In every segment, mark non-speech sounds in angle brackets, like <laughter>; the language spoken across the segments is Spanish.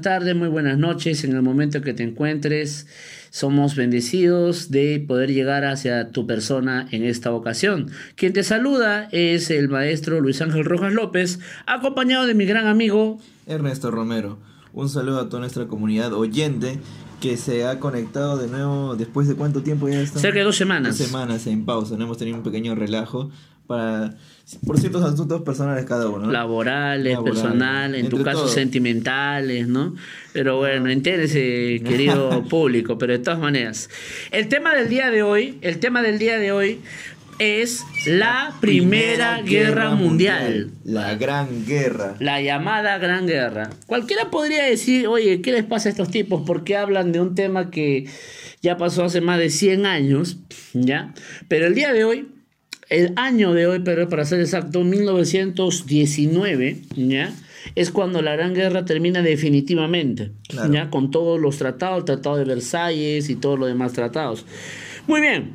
buenas tardes, muy buenas noches en el momento que te encuentres. Somos bendecidos de poder llegar hacia tu persona en esta ocasión. Quien te saluda es el maestro Luis Ángel Rojas López, acompañado de mi gran amigo Ernesto Romero. Un saludo a toda nuestra comunidad oyente que se ha conectado de nuevo después de cuánto tiempo ya está. Cerca de dos semanas. Dos semanas en pausa. No hemos tenido un pequeño relajo para por ciertos asuntos personales cada uno. Laborales, personales, en tu caso sentimentales, ¿no? Pero bueno, entiéndese, <laughs> querido público, pero de todas maneras. El tema del día de hoy, el tema del día de hoy es la Primera, Guerra, mundial. La Gran Guerra. La llamada Gran Guerra. Cualquiera podría decir, oye, ¿qué les pasa a estos tipos? ¿Por qué hablan de un tema que ya pasó hace más de 100 años? ¿Ya? Pero el día de hoy el año de hoy, pero para ser exacto, 1919, ¿ya? Es cuando la Gran Guerra termina definitivamente, ¿ya? Con todos los tratados, el Tratado de Versalles y todos los demás tratados. Muy bien,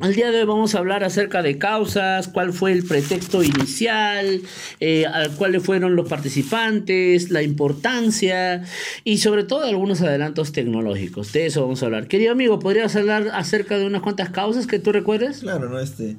al día de hoy vamos a hablar acerca de causas, cuál fue el pretexto inicial, eh, cuáles fueron los participantes, la importancia y sobre todo algunos adelantos tecnológicos. De eso vamos a hablar. Querido amigo, ¿podrías hablar acerca de unas cuantas causas que tú recuerdes? Claro, no, este...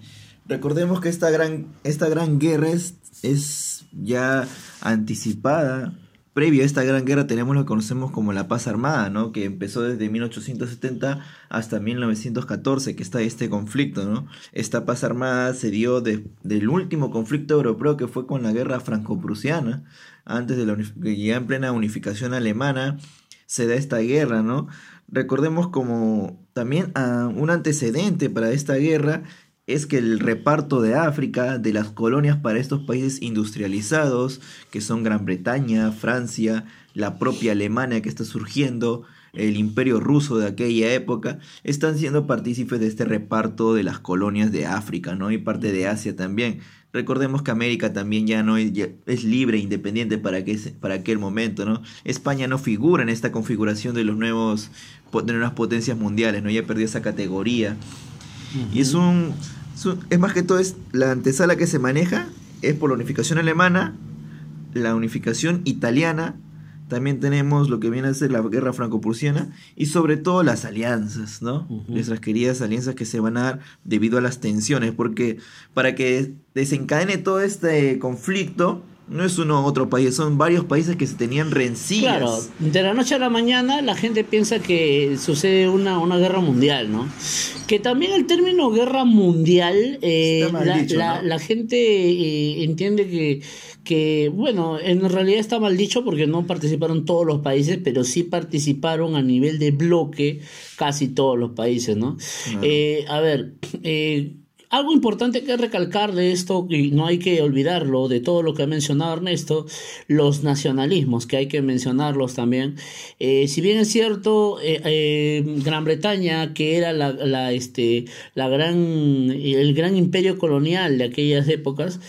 Recordemos que esta gran, esta gran guerra es, ya anticipada. Previo a esta gran guerra tenemos lo que conocemos como la paz armada, ¿no? que empezó desde 1870 hasta 1914, que está este conflicto. ¿no? Esta paz armada se dio de, del último conflicto europeo que fue con la guerra franco-prusiana, antes de la ya en plena unificación alemana se da esta guerra, ¿no? Recordemos como también a un antecedente para esta guerra es que el reparto de África, de las colonias para estos países industrializados, que son Gran Bretaña, Francia, la propia Alemania que está surgiendo, el imperio ruso de aquella época, están siendo partícipes de este reparto de las colonias de África, ¿no? Y parte de Asia también. Recordemos que América también ya no es, es libre e independiente para, que, para aquel momento, ¿no? España no figura en esta configuración de los nuevos de nuevas potencias mundiales, ¿no? Ya perdió esa categoría. Y es un es más que todo es la antesala que se maneja es por la unificación alemana, la unificación italiana, también tenemos lo que viene a ser la guerra franco-prusiana y sobre todo las alianzas, ¿no? Nuestras queridas alianzas que se van a dar debido a las tensiones, porque para que desencadene todo este conflicto, no es uno u otro país, son varios países que se tenían rencillas. Claro, de la noche a la mañana la gente piensa que sucede una, una guerra mundial, ¿no? Que también el término guerra mundial, eh, la, la, gente eh, entiende que, que, bueno, en realidad está mal dicho porque no participaron todos los países, pero sí participaron a nivel de bloque casi todos los países, ¿no? Eh, a ver, eh, algo importante que recalcar de esto, y no hay que olvidarlo, de todo lo que ha mencionado Ernesto, los nacionalismos, que hay que mencionarlos también. Eh, si bien es cierto, eh, eh, Gran Bretaña, que era la, este, la gran, el gran imperio colonial de aquellas épocas,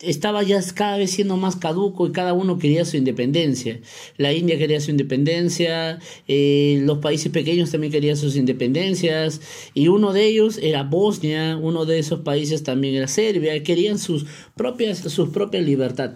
estaba ya cada vez siendo más caduco y cada uno quería su independencia. La India quería su independencia, eh, los países pequeños también querían sus independencias y uno de ellos era Bosnia, uno de esos países también era Serbia, querían sus propias, sus libertad.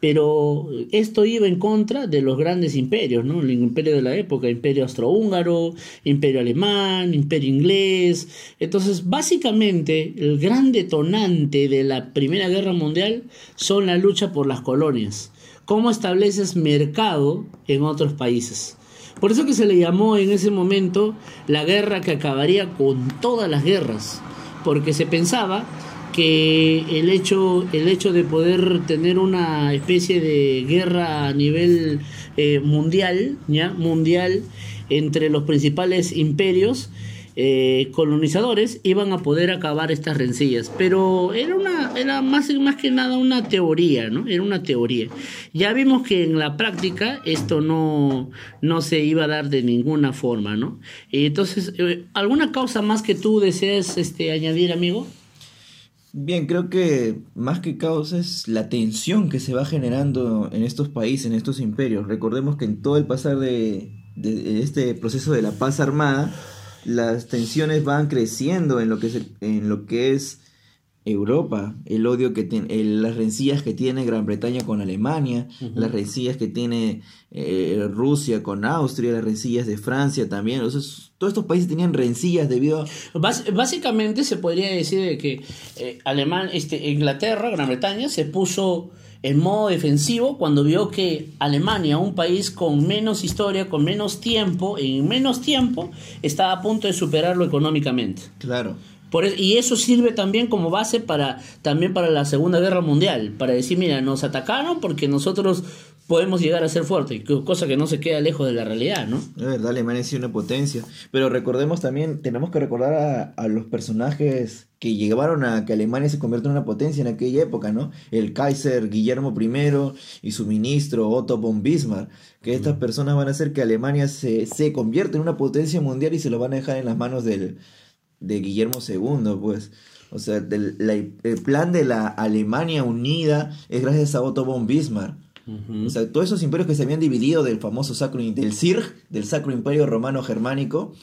Pero esto iba en contra de los grandes imperios, ¿no? El imperio de la época, imperio austrohúngaro, imperio alemán, imperio inglés. Entonces, básicamente, el gran detonante de la Primera Guerra Mundial son la lucha por las colonias. ¿Cómo estableces mercado en otros países? Por eso que se le llamó en ese momento la guerra que acabaría con todas las guerras, porque se pensaba que el hecho, el hecho de poder tener una especie de guerra a nivel eh, mundial, ¿ya? mundial entre los principales imperios, eh, colonizadores iban a poder acabar estas rencillas. Pero era una, era más, más que nada una teoría, ¿no? Era una teoría. Ya vimos que en la práctica esto no, no se iba a dar de ninguna forma, ¿no? Entonces, eh, ¿alguna causa más que tú deseas este, añadir, amigo? Bien, creo que más que causa es la tensión que se va generando en estos países, en estos imperios. Recordemos que en todo el pasar de, de este proceso de la paz armada, las tensiones van creciendo en lo que, en lo que es Europa, el odio que tiene, las rencillas que tiene Gran Bretaña con Alemania, las rencillas que tiene eh, Rusia con Austria, las rencillas de Francia también. todos estos países tenían rencillas debido a... básicamente se podría decir que eh, Alemán, este, Inglaterra, Gran Bretaña, se puso en modo defensivo cuando vio que Alemania, un país con menos historia, con menos tiempo, en menos tiempo, estaba a punto de superarlo económicamente. Claro y eso sirve también como base para también para la Segunda Guerra Mundial, para decir, mira, nos atacaron porque nosotros podemos llegar a ser fuertes, cosa que no se queda lejos de la realidad, ¿no? Es verdad, Alemania es una potencia, pero recordemos también, tenemos que recordar a, los personajes que llevaron a que Alemania se convierta en una potencia en aquella época, ¿no? El Kaiser Guillermo I y su ministro Otto von Bismarck, que estas personas van a hacer que Alemania se, se convierta en una potencia mundial y se lo van a dejar en las manos del de Guillermo II, pues. O sea, el plan de la Alemania unida es gracias a Otto von Bismarck. O sea, todos esos imperios que se habían dividido del famoso Sacro, del CIRG, del Sacro Imperio Romano Germánico,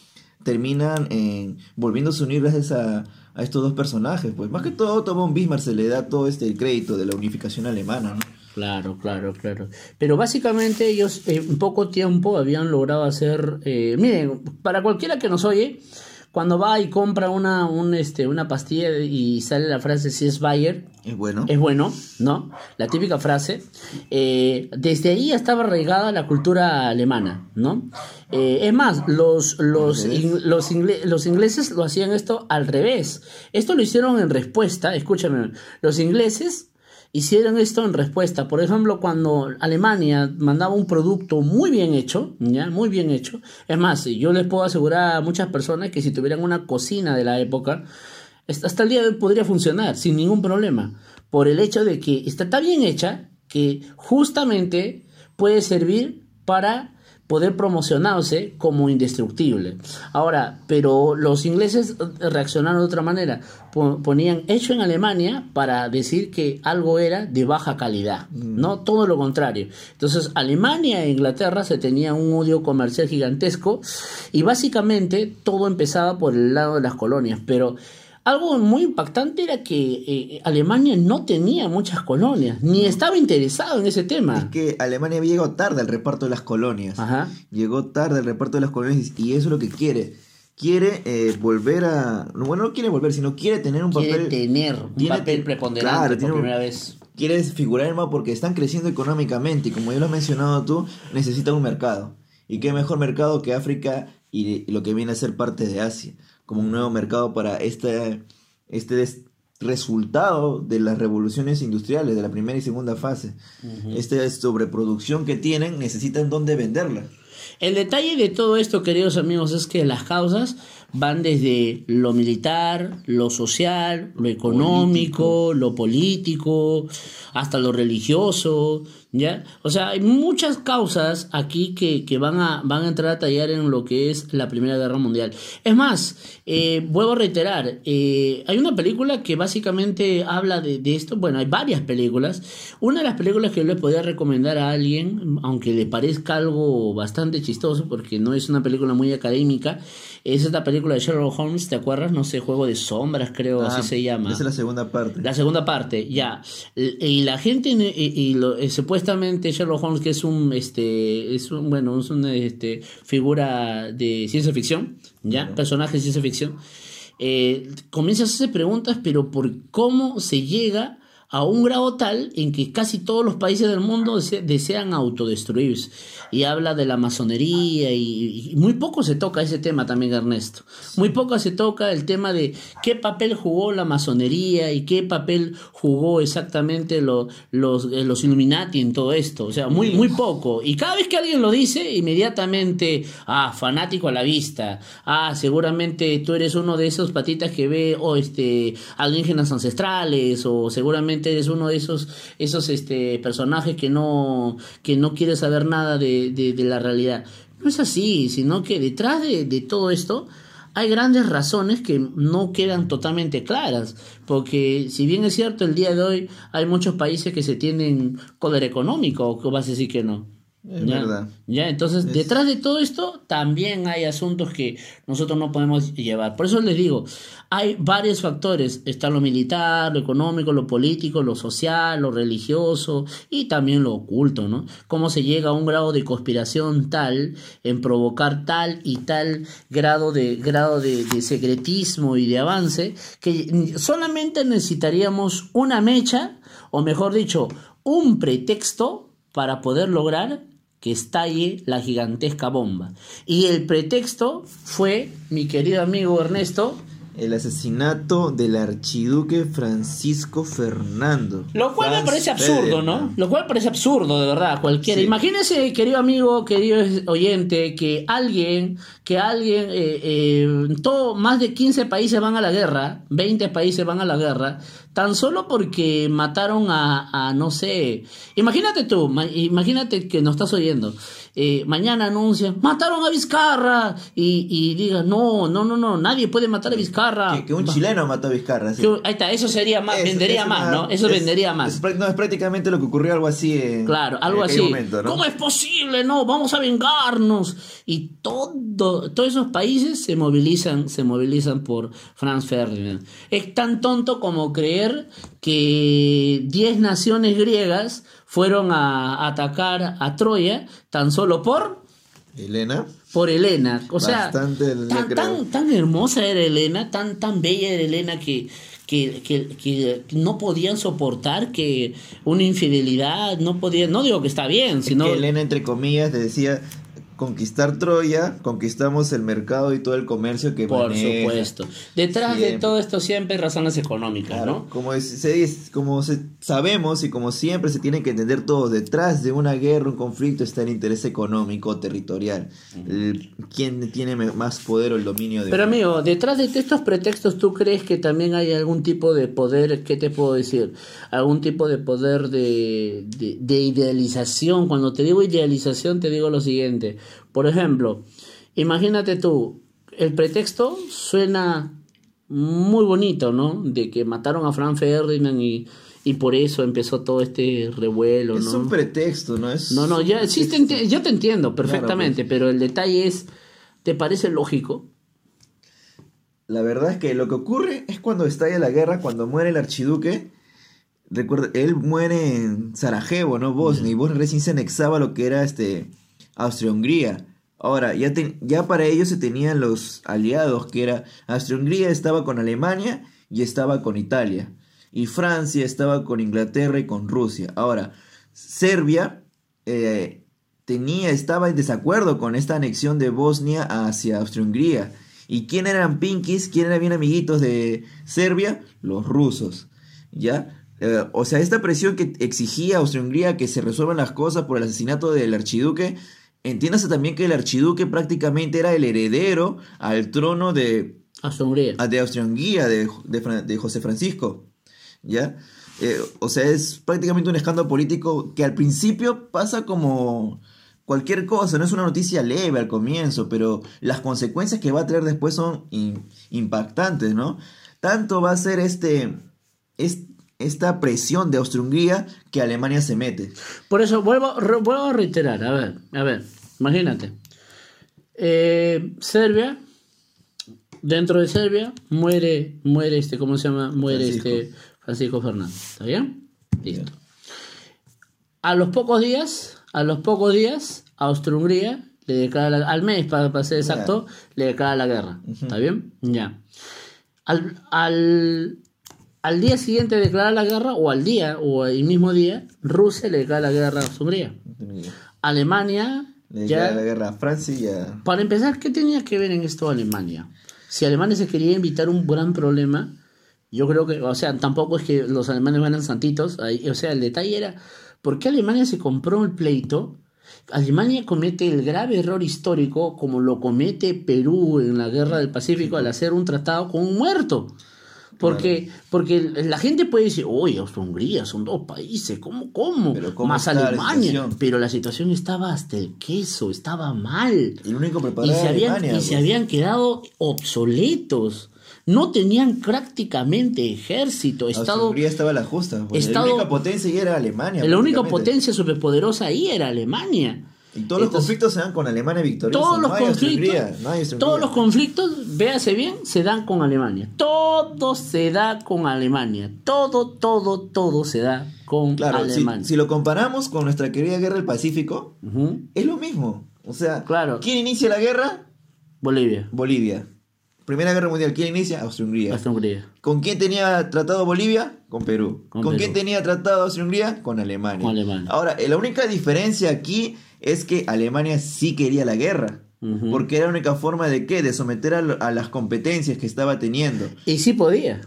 terminan en, volviéndose a unir gracias a, estos dos personajes. Pues más que todo Otto von Bismarck se le da todo este crédito de la unificación alemana, ¿no? Claro, claro, claro. Pero básicamente ellos en poco tiempo habían logrado hacer... Eh, miren, para cualquiera que nos oye, cuando va y compra una, un, este, una pastilla y sale la frase si es Bayer. Es bueno. Es bueno, ¿no? La típica frase. Eh, desde ahí estaba arraigada la cultura alemana, ¿no? Eh, es más, los, los, los, los ingleses lo hacían esto al revés. Esto lo hicieron en respuesta, escúchame, los ingleses hicieron esto en respuesta. Por ejemplo, cuando Alemania mandaba un producto muy bien hecho, ya, muy bien hecho. Es más, yo les puedo asegurar a muchas personas que si tuvieran una cocina de la época, hasta el día de hoy podría funcionar sin ningún problema. Por el hecho de que está tan bien hecha que justamente puede servir para poder promocionarse como indestructible. Ahora, pero los ingleses reaccionaron de otra manera. Ponían hecho en Alemania para decir que algo era de baja calidad, mm. no todo lo contrario. Entonces, Alemania e Inglaterra se tenían un odio comercial gigantesco y básicamente todo empezaba por el lado de las colonias, pero algo muy impactante era que eh, Alemania no tenía muchas colonias, ni estaba interesado en ese tema. Es que Alemania llegó tarde al reparto de las colonias. Llegó tarde al reparto de las colonias y eso es lo que quiere. Quiere eh, volver a. Bueno, no quiere volver, sino quiere tener un quiere papel. tener un papel preponderante por primera vez. Quiere figurar en más porque están creciendo económicamente y como ya lo has mencionado tú, necesita un mercado. ¿Y qué mejor mercado que África y lo que viene a ser parte de Asia? Como un nuevo mercado para este, este resultado de las revoluciones industriales de la primera y segunda fase. Esta sobreproducción que tienen necesitan dónde venderla. El detalle de todo esto, queridos amigos, es que las causas van desde lo militar, lo social, lo económico, lo político, hasta lo religioso, ¿ya? O sea, hay muchas causas aquí que, que, van, a, van a entrar a tallar en lo que es la Primera Guerra Mundial. Es más, eh, vuelvo a reiterar, eh, hay una película que básicamente habla de, de, esto, bueno, hay varias películas. Una de las películas que yo le podría recomendar a alguien, aunque le parezca algo bastante chistoso, porque no es una película muy académica, es esta película de Sherlock Holmes, ¿te acuerdas? No sé, Juego de Sombras, creo, así ah, se llama. Esa es la segunda parte. La segunda parte, ya. Y la gente, y, lo, eh, supuestamente Sherlock Holmes, que es un, este, es un, bueno, es una este, figura de ciencia ficción, ¿ya? Personaje de ciencia ficción. Eh, comienza a hacerse preguntas, pero por cómo se llega a un grado tal en que casi todos los países del mundo desean autodestruirse. Y habla de la masonería y, muy poco se toca ese tema también, Ernesto. Muy poco se toca el tema de qué papel jugó la masonería y qué papel jugó exactamente los, eh, los Illuminati en todo esto. O sea, muy, muy poco. Y cada vez que alguien lo dice, inmediatamente, ah, fanático a la vista. Ah, seguramente tú eres uno de esos patitas que ve o este, alienígenas ancestrales o seguramente eres uno de esos, esos este, personajes que no, que no quiere saber nada de, la realidad. No es así, sino que detrás de, de todo esto hay grandes razones que no quedan totalmente claras, porque si bien es cierto, el día de hoy hay muchos países que se tienen poder económico, ¿o vas a decir que no? Es verdad. Ya, entonces, detrás de todo esto también hay asuntos que nosotros no podemos llevar. Por eso les digo, hay varios factores. Está lo militar, lo económico, lo político, lo social, lo religioso y también lo oculto, ¿no? Cómo se llega a un grado de conspiración tal en provocar tal y tal grado de, grado de, de secretismo y de avance que solamente necesitaríamos una mecha, o mejor dicho, un pretexto para poder lograr que estalle la gigantesca bomba. Y el pretexto fue, mi querido amigo Ernesto, el asesinato del archiduque Francisco Fernando. Lo cual me parece absurdo, ¿no? Lo cual parece absurdo, de verdad, cualquiera. Imagínese, querido amigo, querido oyente, que alguien, que alguien, eh, eh, todo, más de 15 países van a la guerra, 20 países van a la guerra, tan solo porque mataron a, a no sé, imagínate tú, imagínate que nos estás oyendo eh, mañana anuncian, mataron a Vizcarra, y, y digan, no, no, no, no, nadie puede matar a Vizcarra. Que, un chileno mató a Vizcarra. ahí está, eso sería más, vendería más, ¿no? Eso vendería más. no, es prácticamente lo que ocurrió algo así en, Claro, algo así. ¿Cómo es posible? No, vamos a vengarnos. Y todo, todos esos países se movilizan, se movilizan por Franz Ferdinand. Es tan tonto como creer que 10 naciones griegas fueron a atacar a Troya tan solo por Elena. Por Elena. O sea, tan, tan, hermosa era Elena, tan, tan bella era Elena que, que, que, no podían soportar que una infidelidad, no podían, no digo que está bien, sino... que Elena, entre comillas, decía, conquistar Troya, conquistamos el mercado y todo el comercio que Por supuesto. Detrás de todo esto siempre hay razones económicas, ¿no? Como, se, como se, sabemos y como siempre se tiene que entender todo, detrás de una guerra, un conflicto está el interés económico, territorial. ¿Quién tiene más poder o el dominio de... Pero amigo, detrás de estos pretextos, ¿tú crees que también hay algún tipo de poder, qué te puedo decir? Algún tipo de poder de, de idealización. Cuando te digo idealización, te digo lo siguiente por ejemplo, imagínate tú, el pretexto suena muy bonito, ¿no? De que mataron a Frank Ferdinand y, y por eso empezó todo este revuelo, ¿no? Es un pretexto, ¿no? Es no, no, ya, sí te yo te entiendo perfectamente, pues. pero el detalle es, ¿te parece lógico? La verdad es que lo que ocurre es cuando estalla la guerra, cuando muere el archiduque. Recuerda, él muere en Sarajevo, ¿no? Bosnia, y Bosnia recién se anexaba lo que era este Austria-Hungría. Ahora, ya, ya para ellos se tenían los aliados, que era Austria-Hungría estaba con Alemania y estaba con Italia. Y Francia estaba con Inglaterra y con Rusia. Ahora, Serbia eh, tenía, estaba en desacuerdo con esta anexión de Bosnia hacia Austria-Hungría. ¿Y quién eran pinkies? ¿Quién eran bien amiguitos de Serbia? Los rusos. ¿Ya? Eh, o sea, esta presión que exigía Austria-Hungría que se resuelvan las cosas por el asesinato del archiduque Entiéndase también que el archiduque prácticamente era el heredero al trono de Austria-Hungría, de, Austria de, de, José Francisco. ¿Ya? Eh, o sea, es prácticamente un escándalo político que al principio pasa como cualquier cosa, no es una noticia leve al comienzo, pero las consecuencias que va a traer después son impactantes, ¿no? Tanto va a ser este, esta presión de Austria-Hungría que Alemania se mete. Por eso vuelvo, vuelvo a reiterar, a ver, a ver, imagínate. Eh, Serbia, dentro de Serbia, muere, muere este, ¿cómo se llama? Muere Francisco. este Francisco Fernández, ¿está bien? Listo. A los pocos días, a los pocos días, Austria-Hungría le declara al mes, para, ser exacto, le declara la guerra, ¿está bien? Ya. al al día siguiente de declarar la guerra, o al día, o el mismo día, Rusia le declara la guerra a Hungría. Alemania... Le declara la guerra a Francia y a... Para empezar, ¿qué tenía que ver en esto Alemania? Si Alemania se quería evitar un gran problema, yo creo que, o sea, tampoco es que los alemanes van santitos, o sea, el detalle era, ¿por qué Alemania se compró el pleito? Alemania comete el grave error histórico como lo comete Perú en la Guerra del Pacífico al hacer un tratado con un muerto. Porque, porque la gente puede decir, oye, Austria-Hungría son dos países, ¿cómo, cómo? Más Alemania. pero la situación estaba hasta el queso, estaba mal. El único y se habían, y se pues. habían quedado obsoletos. No tenían prácticamente ejército. Estado, Hungría estaba la justa. la única potencia ahí era Alemania. La única potencia superpoderosa ahí era Alemania. Y todos los conflictos se dan con Alemania victoriosa. Todos los conflictos, todos los conflictos, véase bien, se dan con Alemania. Todo se da con Alemania. Todo, todo, todo se da con Alemania. Si, si, lo comparamos con nuestra querida guerra del Pacífico, es lo mismo. O sea, claro. ¿quién inicia la guerra? Bolivia. Bolivia. Primera Guerra Mundial, ¿quién inicia? Austria-Hungría. Austria-Hungría. ¿Con quién tenía tratado Bolivia? Con Perú. ¿Con, quién tenía tratado Austria-Hungría? Con Alemania. Con Alemania. Ahora, la única diferencia aquí es que Alemania sí quería la guerra. Porque era la única forma de qué? De someter a, las competencias que estaba teniendo. Y sí podía.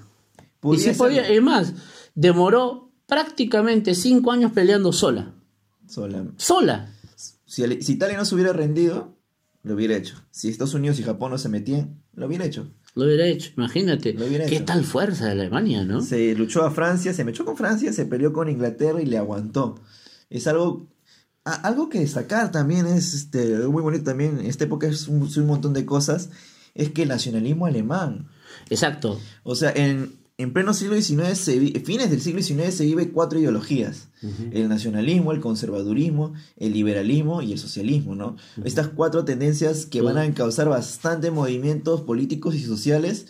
y sí podía. Es más, demoró prácticamente cinco años peleando sola. Sola. Sola. Si, si Italia no se hubiera rendido, lo hubiera hecho. Si Estados Unidos y Japón no se metían, lo hubiera hecho. Lo hubiera hecho, imagínate. Qué tal fuerza de Alemania, ¿no? Se luchó a Francia, se mechó con Francia, se peleó con Inglaterra y le aguantó. Es algo algo que destacar también es este, muy bonito también, en esta época es un, montón de cosas, es que el nacionalismo alemán. Exacto. O sea, en, en pleno siglo XIX, fines del siglo XIX se vive cuatro ideologías. El nacionalismo, el conservadurismo, el liberalismo y el socialismo, ¿no? Estas cuatro tendencias que van a causar bastante movimientos políticos y sociales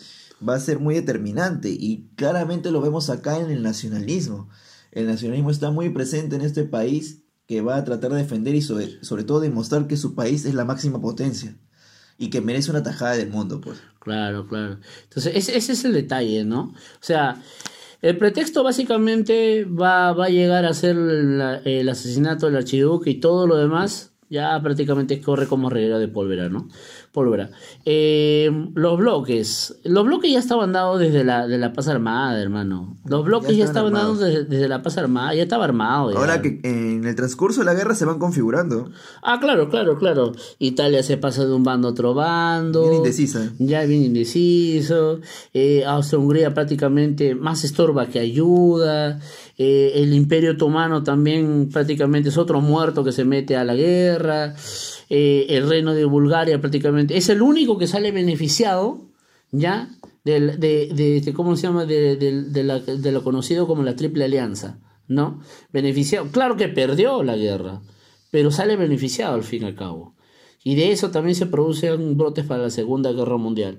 va a ser muy determinante y claramente lo vemos acá en el nacionalismo. El nacionalismo está muy presente en este país que va a tratar de defender y sobre, sobre todo demostrar que su país es la máxima potencia y que merece una tajada del mundo, pues. Claro, claro. Entonces, ese, ese es el detalle, ¿no? O sea, el pretexto básicamente va, va a llegar a ser el asesinato del archiduque y todo lo demás ya prácticamente corre como reguero de pólvora, ¿no? Pólvora. Eh, los bloques. Los bloques ya estaban dados desde la, de la paz armada, hermano. Los bloques ya, estaban dados desde, la paz armada, ya estaba armado. Ahora que en el transcurso de la guerra se van configurando. Ah, claro, claro, claro. Italia se pasa de un bando a otro bando. Bien indecisa. Ya bien indeciso. Eh, Austria-Hungría prácticamente más estorba que ayuda. Eh, el Imperio Otomano también prácticamente es otro muerto que se mete a la guerra. Eh, el reino de Bulgaria prácticamente es el único que sale beneficiado, ¿ya? De, de, ¿cómo se llama? De, de, lo conocido como la Triple Alianza, ¿no? Beneficiado. Claro que perdió la guerra, pero sale beneficiado al fin y al cabo. Y de eso también se producen brotes para la Segunda Guerra Mundial.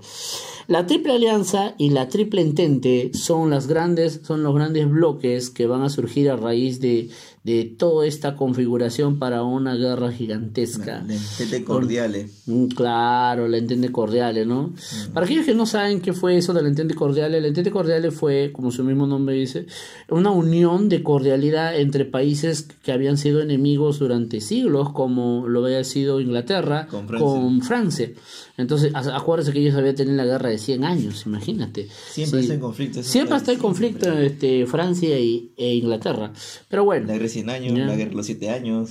La Triple Alianza y la Triple Entente son, las grandes, son los grandes bloques que van a surgir a raíz de, de toda esta configuración para una guerra gigantesca. La entente cordiale. Mm, claro, la entente cordiale, ¿no? Mm. Para aquellos que no saben qué fue eso de la entente cordiale, la entente cordiale fue, como su mismo nombre dice, una unión de cordialidad entre países que habían sido enemigos durante siglos, como lo había sido Inglaterra con Francia. Entonces, acuérdense que ellos habían tenido la guerra de 100 años, imagínate. Siempre está en conflicto. Siempre está en conflicto este, Francia y, e Inglaterra. Pero bueno. La 100 años, la guerra de los 7 años.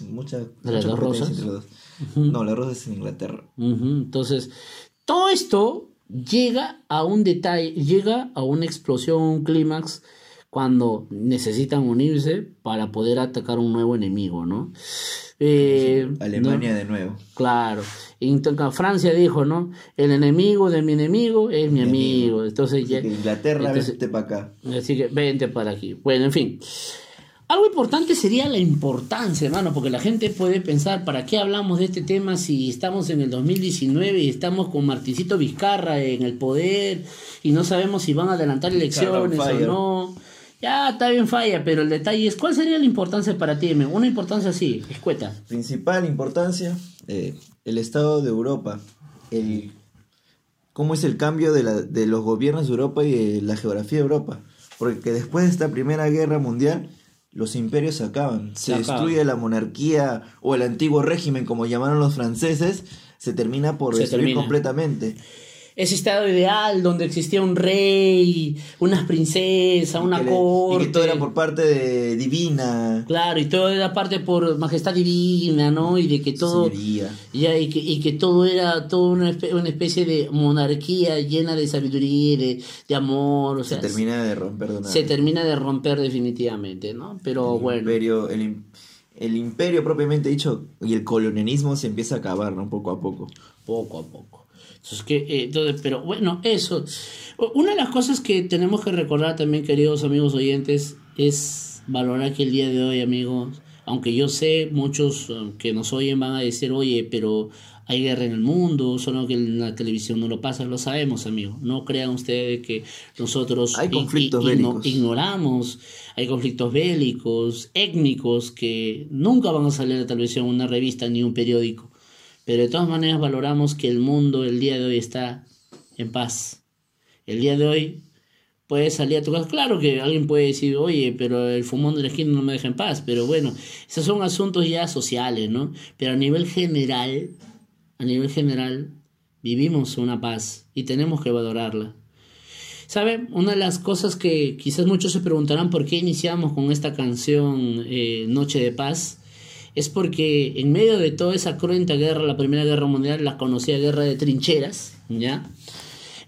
Muchas. las dos rosas? No, la rosa es en Inglaterra. Entonces, todo esto llega a un detalle, llega a una explosión, un clímax cuando necesitan unirse para poder atacar un nuevo enemigo, ¿no? Eh, Alemania de nuevo. Claro. Francia dijo, ¿no? El enemigo de mi enemigo es mi, amigo. Entonces ya, Inglaterra, vente para acá. Así que vente para aquí. Bueno, en fin. Algo importante sería la importancia, hermano, porque la gente puede pensar, ¿para qué hablamos de este tema si estamos en el 2019 y estamos con Martincito Vizcarra en el poder y no sabemos si van a adelantar elecciones o no? Ya, está bien falla, pero el detalle es, ¿cuál sería la importancia para ti? Una importancia así, escueta. Principal importancia, eh, el Estado de Europa, el, cómo es el cambio de, la, de los gobiernos de Europa y de la geografía de Europa. Porque después de esta Primera Guerra Mundial, los imperios se acaban. Se, destruye la monarquía o el antiguo régimen, como llamaron los franceses, se termina por destruir completamente ese estado ideal donde existía un rey, unas princesas, una corte. Y que todo era por parte de divina. Claro, y todo era parte por majestad divina, ¿no? Y de que todo. Ya, y, que, y que todo era todo una, especie de monarquía llena de sabiduría y de, de amor. O sea, se termina de romper de Se termina de romper definitivamente, ¿no? Pero bueno. Imperio, el, el imperio propiamente dicho y el colonialismo se empieza a acabar, ¿no? Poco a poco. Poco a poco. Entonces, que, eh, entonces, pero bueno, eso. Una de las cosas que tenemos que recordar también, queridos amigos oyentes, es valorar que el día de hoy, amigos, aunque yo sé, muchos eh, que nos oyen van a decir, oye, pero hay guerra en el mundo, solo que en la televisión no lo pasa, lo sabemos, amigos. No crean ustedes que nosotros hay conflictos bélicos. ignoramos, hay conflictos bélicos, étnicos, que nunca van a salir a la televisión, una revista ni un periódico. Pero de todas maneras valoramos que el mundo el día de hoy está en paz. El día de hoy puedes salir a tu casa. Claro que alguien puede decir, oye, pero el fumón de la esquina no me deja en paz. Pero bueno, esos son asuntos ya sociales, ¿no? Pero a nivel general, a nivel general, vivimos una paz y tenemos que valorarla. ¿Sabe? Una de las cosas que quizás muchos se preguntarán por qué iniciamos con esta canción eh, Noche de Paz es porque en medio de toda esa cruenta guerra, la Primera Guerra Mundial, la conocida guerra de trincheras, ¿ya?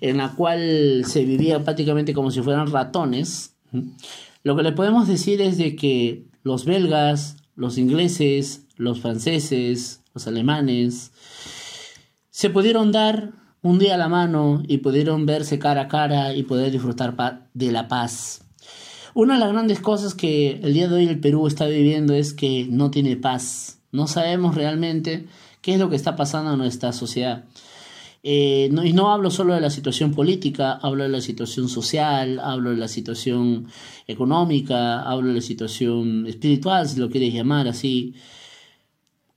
En la cual se vivía prácticamente como si fueran ratones. Lo que le podemos decir es de que los belgas, los ingleses, los franceses, los alemanes, se pudieron dar un día la mano y pudieron verse cara a cara y poder disfrutar de la paz. Una de las grandes cosas que el día de hoy el Perú está viviendo es que no tiene paz. No sabemos realmente qué es lo que está pasando en nuestra sociedad. Eh, y no hablo solo de la situación política, hablo de la situación social, hablo de la situación económica, hablo de la situación espiritual, si lo quieres llamar así.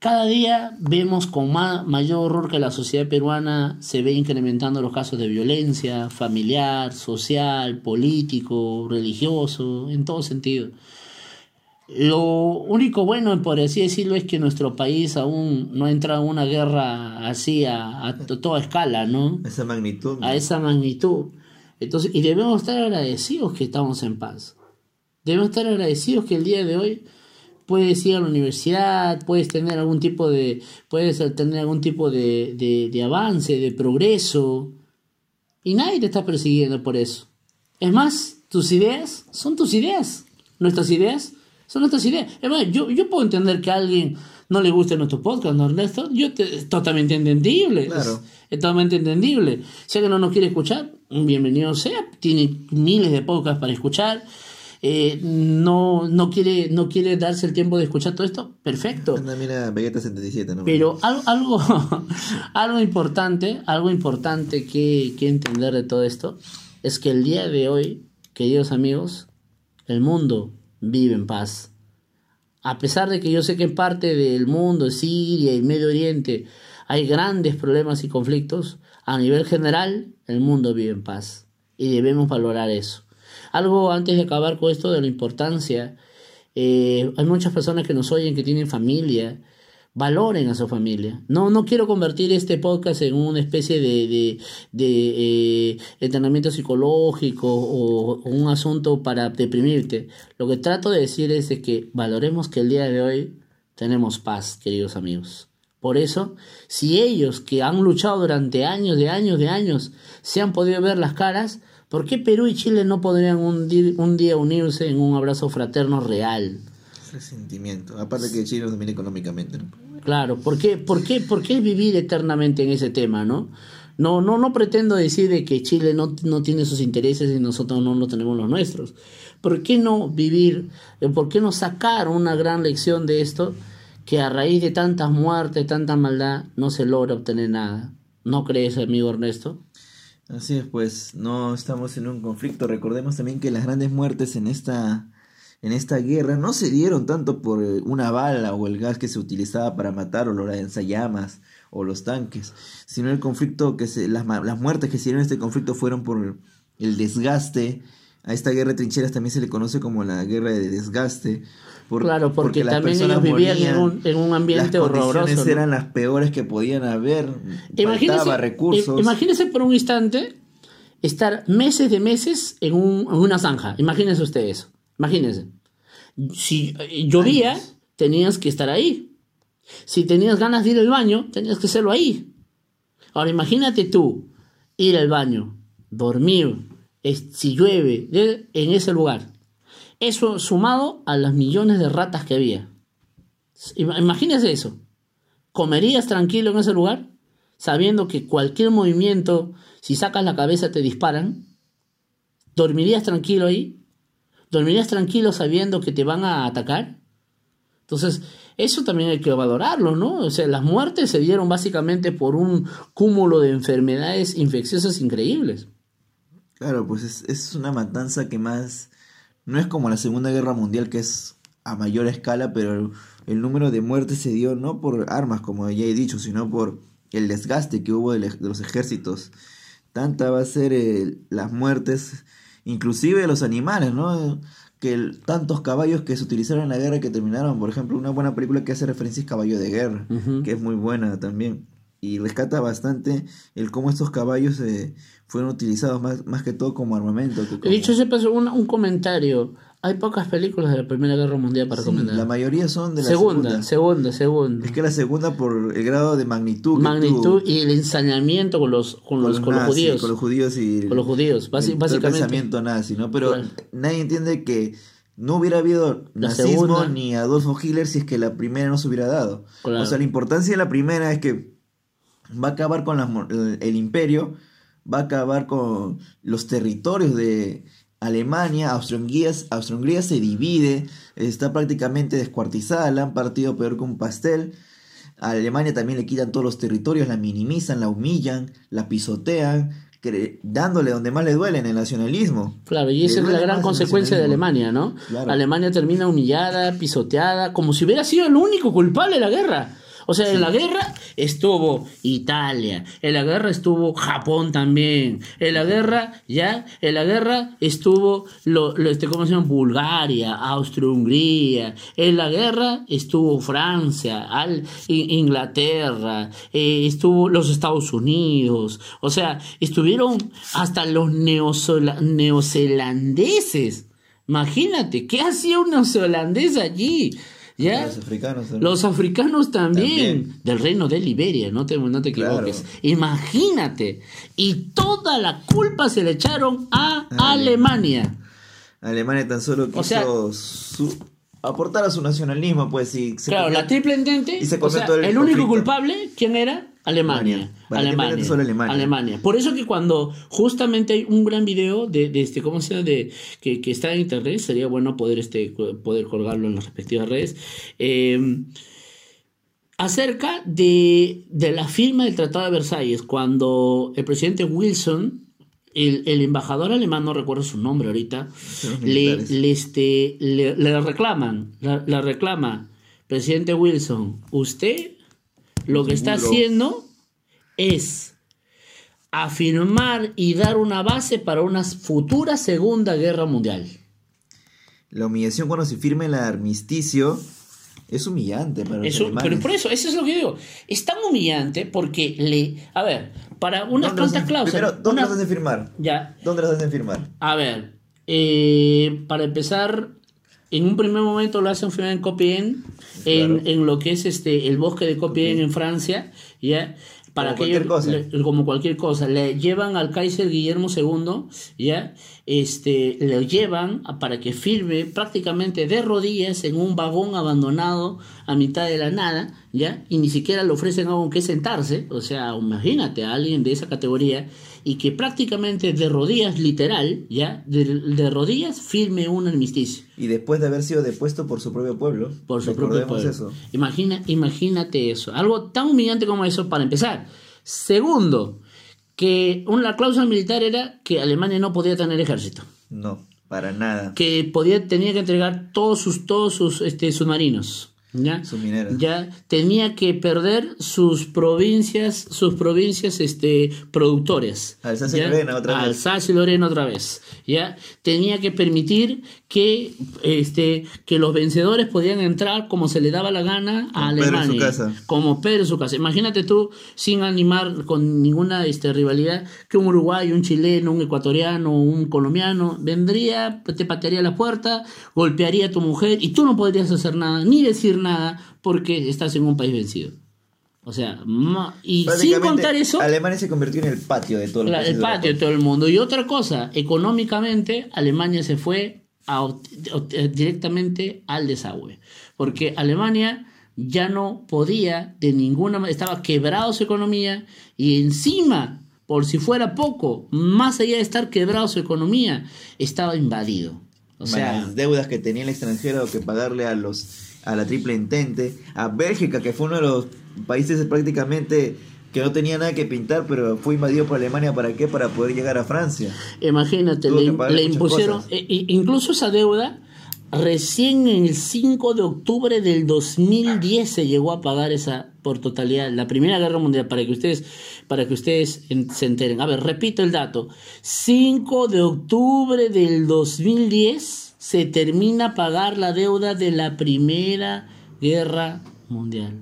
Cada día vemos con mayor horror que la sociedad peruana se ve incrementando los casos de violencia familiar, social, político, religioso, en todo sentido. Lo único bueno, por así decirlo, es que nuestro país aún no ha entrado en una guerra así a, toda escala, ¿no? A esa magnitud. A esa magnitud. Entonces, y debemos estar agradecidos que estamos en paz. Debemos estar agradecidos que el día de hoy puedes ir a la universidad, puedes tener algún tipo de, puedes tener algún tipo de, de, avance, de progreso, y nadie te está persiguiendo por eso. Es más, tus ideas son tus ideas, nuestras ideas son nuestras ideas. Es más, yo, yo puedo entender que a alguien no le guste nuestro podcast, ¿no, Ernesto? Yo es totalmente entendible. Claro. Es, totalmente entendible. Si alguien no nos quiere escuchar, bienvenido sea. Tiene miles de podcasts para escuchar. Eh, no, no, quiere, no quiere darse el tiempo de escuchar todo esto, perfecto. Pero algo, algo, <laughs> algo importante, algo importante que, que entender de todo esto es que el día de hoy, queridos amigos, el mundo vive en paz. A pesar de que yo sé que en parte del mundo, Siria y Medio Oriente, hay grandes problemas y conflictos, a nivel general el mundo vive en paz. Y debemos valorar eso. Algo antes de acabar con esto de la importancia, eh, hay muchas personas que nos oyen que tienen familia, valoren a su familia. No, no quiero convertir este podcast en una especie de, de, eh, entrenamiento psicológico o, un asunto para deprimirte. Lo que trato de decir es de que valoremos que el día de hoy tenemos paz, queridos amigos. Por eso, si ellos que han luchado durante años, de años, de años, se han podido ver las caras, ¿Por qué Perú y Chile no podrían un, día unirse en un abrazo fraterno real? Resentimiento. Aparte que Chile también económicamente. Claro, ¿por qué, por, qué, ¿por qué vivir eternamente en ese tema, no? No, no, no pretendo decir de que Chile no, no tiene sus intereses y nosotros no, no tenemos los nuestros. ¿Por qué no vivir, eh, por qué no sacar una gran lección de esto que a raíz de tantas muertes, tanta maldad, no se logra obtener nada? ¿No crees, amigo Ernesto? Así es, pues no estamos en un conflicto. Recordemos también que las grandes muertes en esta, en esta guerra no se dieron tanto por eh, una bala o el gas que se utilizaba para matar o los lanzallamas o los tanques, sino el conflicto que se, las, las muertes que se dieron en este conflicto fueron por el desgaste. A esta guerra de trincheras también se le conoce como la guerra de desgaste. Claro, porque, también ellos vivían en, un, en, un, ambiente las horroroso. eran las peores que podían haber. Imagínese, recursos. Imagínese por un instante estar meses de meses en, un, en una zanja. Imagínense ustedes eso. Imagínense. Si eh, llovía, tenías que estar ahí. Si tenías ganas de ir al baño, tenías que hacerlo ahí. Ahora imagínate tú ir al baño, dormir, si llueve, en ese lugar. Eso sumado a las millones de ratas que había. Imagínese eso. ¿Comerías tranquilo en ese lugar? Sabiendo que cualquier movimiento, si sacas la cabeza, te disparan. ¿Dormirías tranquilo ahí? ¿Dormirías tranquilo sabiendo que te van a atacar? Entonces, eso también hay que valorarlo, ¿no? O sea, las muertes se dieron básicamente por un cúmulo de enfermedades infecciosas increíbles. Claro, pues es, es una matanza que más... No es como la Segunda Guerra Mundial, que es a mayor escala, pero el número de muertes se dio no por armas, como ya he dicho, sino por el desgaste que hubo de, los ejércitos. Tanta va a ser eh, las muertes, inclusive de los animales, ¿no? que tantos caballos que se utilizaron en la guerra que terminaron, por ejemplo, una buena película que hace referencia es Caballo de Guerra, que es muy buena también. Y rescata bastante el cómo estos caballos eh, fueron utilizados más, más que todo como armamento. Que Dicho se pasó un, un comentario. Hay pocas películas de la Primera Guerra Mundial para comentar. La mayoría son de la segunda. Segunda, segunda, Es que la segunda por el grado de magnitud. Magnitud y el ensañamiento con los, con, los, con, los, judíos. Con los judíos y. Con los judíos, básicamente. El pensamiento nazi, ¿no? Pero nadie entiende que no hubiera habido nazismo ni Adolfo Hitler si es que la primera no se hubiera dado. O sea, la importancia de la primera es que va a acabar con el imperio, va a acabar con los territorios de Alemania, Austria-Hungría se divide, está prácticamente descuartizada, la han partido peor que un pastel. A Alemania también le quitan todos los territorios, la minimizan, la humillan, la pisotean, dándole donde más le duele en el nacionalismo. Claro, y esa es la gran consecuencia de Alemania, ¿no? Alemania termina humillada, pisoteada, como si hubiera sido el único culpable de la guerra. O sea, en la guerra estuvo Italia, en la guerra estuvo Japón también, en la guerra, ya, en la guerra estuvo, lo, este, ¿cómo se llama? Bulgaria, Austria-Hungría, en la guerra estuvo Francia, al, Inglaterra, eh, estuvo los Estados Unidos, o sea, estuvieron hasta los neozelandeses. Imagínate, ¿qué hacía un neozelandés allí? Los africanos también. Los africanos también, Del reino de Liberia, no te, no te equivoques. Imagínate. Y toda la culpa se le echaron a Alemania. Alemania tan solo quiso aportar a su nacionalismo, pues. sí. claro, la triple entente. Y se el, el único culpable, ¿quién era? Alemania. Alemania. Alemania. Por eso que cuando justamente hay un gran video de, este, ¿cómo se llama? De, que, está en internet, sería bueno poder, este, poder colgarlo en las respectivas redes. Em, acerca de, la firma del Tratado de Versalles, cuando el presidente Wilson, el, embajador alemán, no recuerdo su nombre ahorita, le, este, le, reclaman, la reclama, presidente Wilson, usted lo que está haciendo es afirmar y dar una base para una futura Segunda Guerra Mundial. La humillación cuando se firme el armisticio es humillante para los Pero por eso, eso es lo que digo. Es tan humillante porque le... A ver, para unas cuantas cláusulas... Pero, ¿dónde las hacen firmar? Ya. ¿Dónde las hacen firmar? A ver, eh, para empezar, en un primer momento lo hacen firmar en Compiègne, en, en, lo que es este el bosque de Compiègne en Francia, ¿ya? Para como que cualquier cosa. como cualquier cosa, le llevan al Kaiser Guillermo II, ¿ya? Este, le llevan para que firme prácticamente de rodillas en un vagón abandonado a mitad de la nada, ¿ya? Y ni siquiera le ofrecen algo que sentarse, o sea, imagínate a alguien de esa categoría y que prácticamente de rodillas, literal, ya, de, rodillas firme un armisticio. Y después de haber sido depuesto por su propio pueblo. Por su propio pueblo. Eso. Imagina, imagínate eso. Algo tan humillante como eso para empezar. Segundo, que una cláusula militar era que Alemania no podía tener ejército. No, para nada. Que podía, tenía que entregar todos sus, todos sus este, submarinos. ¿Ya? ya tenía que perder sus provincias, sus provincias este, productores. Alsacia y Lorena otra vez. Alsacia y Lorena otra vez. ¿ya? Tenía que permitir que, este, que los vencedores podían entrar como se le daba la gana a Alemania. Pedro en su casa. Como Pedro en su casa. Imagínate tú, sin animar con ninguna este, rivalidad, que un uruguayo, un chileno, un ecuatoriano, un colombiano vendría, te patearía la puerta, golpearía a tu mujer y tú no podrías hacer nada, ni decir nada porque estás en un país vencido. O sea, y sin contar eso. Alemania se convirtió en el patio de todo el mundo. El patio de todo el mundo. Y otra cosa, económicamente, Alemania se fue directamente al desagüe. Porque Alemania ya no podía de ninguna manera, estaba quebrado su economía y encima, por si fuera poco, más allá de estar quebrado su economía, estaba invadido. O sea, las deudas que tenía el extranjero que pagarle a los a la triple entente, a Bélgica, que fue uno de los países prácticamente que no tenía nada que pintar, pero fue invadido por Alemania, ¿para qué? Para poder llegar a Francia. Imagínate, le, impusieron, e, incluso esa deuda, recién en el 5 de octubre del 2010 se llegó a pagar esa por totalidad, la Primera Guerra Mundial, para que ustedes, para que ustedes se enteren. A ver, repito el dato, 5 de octubre del 2010 se termina pagar la deuda de la Primera Guerra Mundial.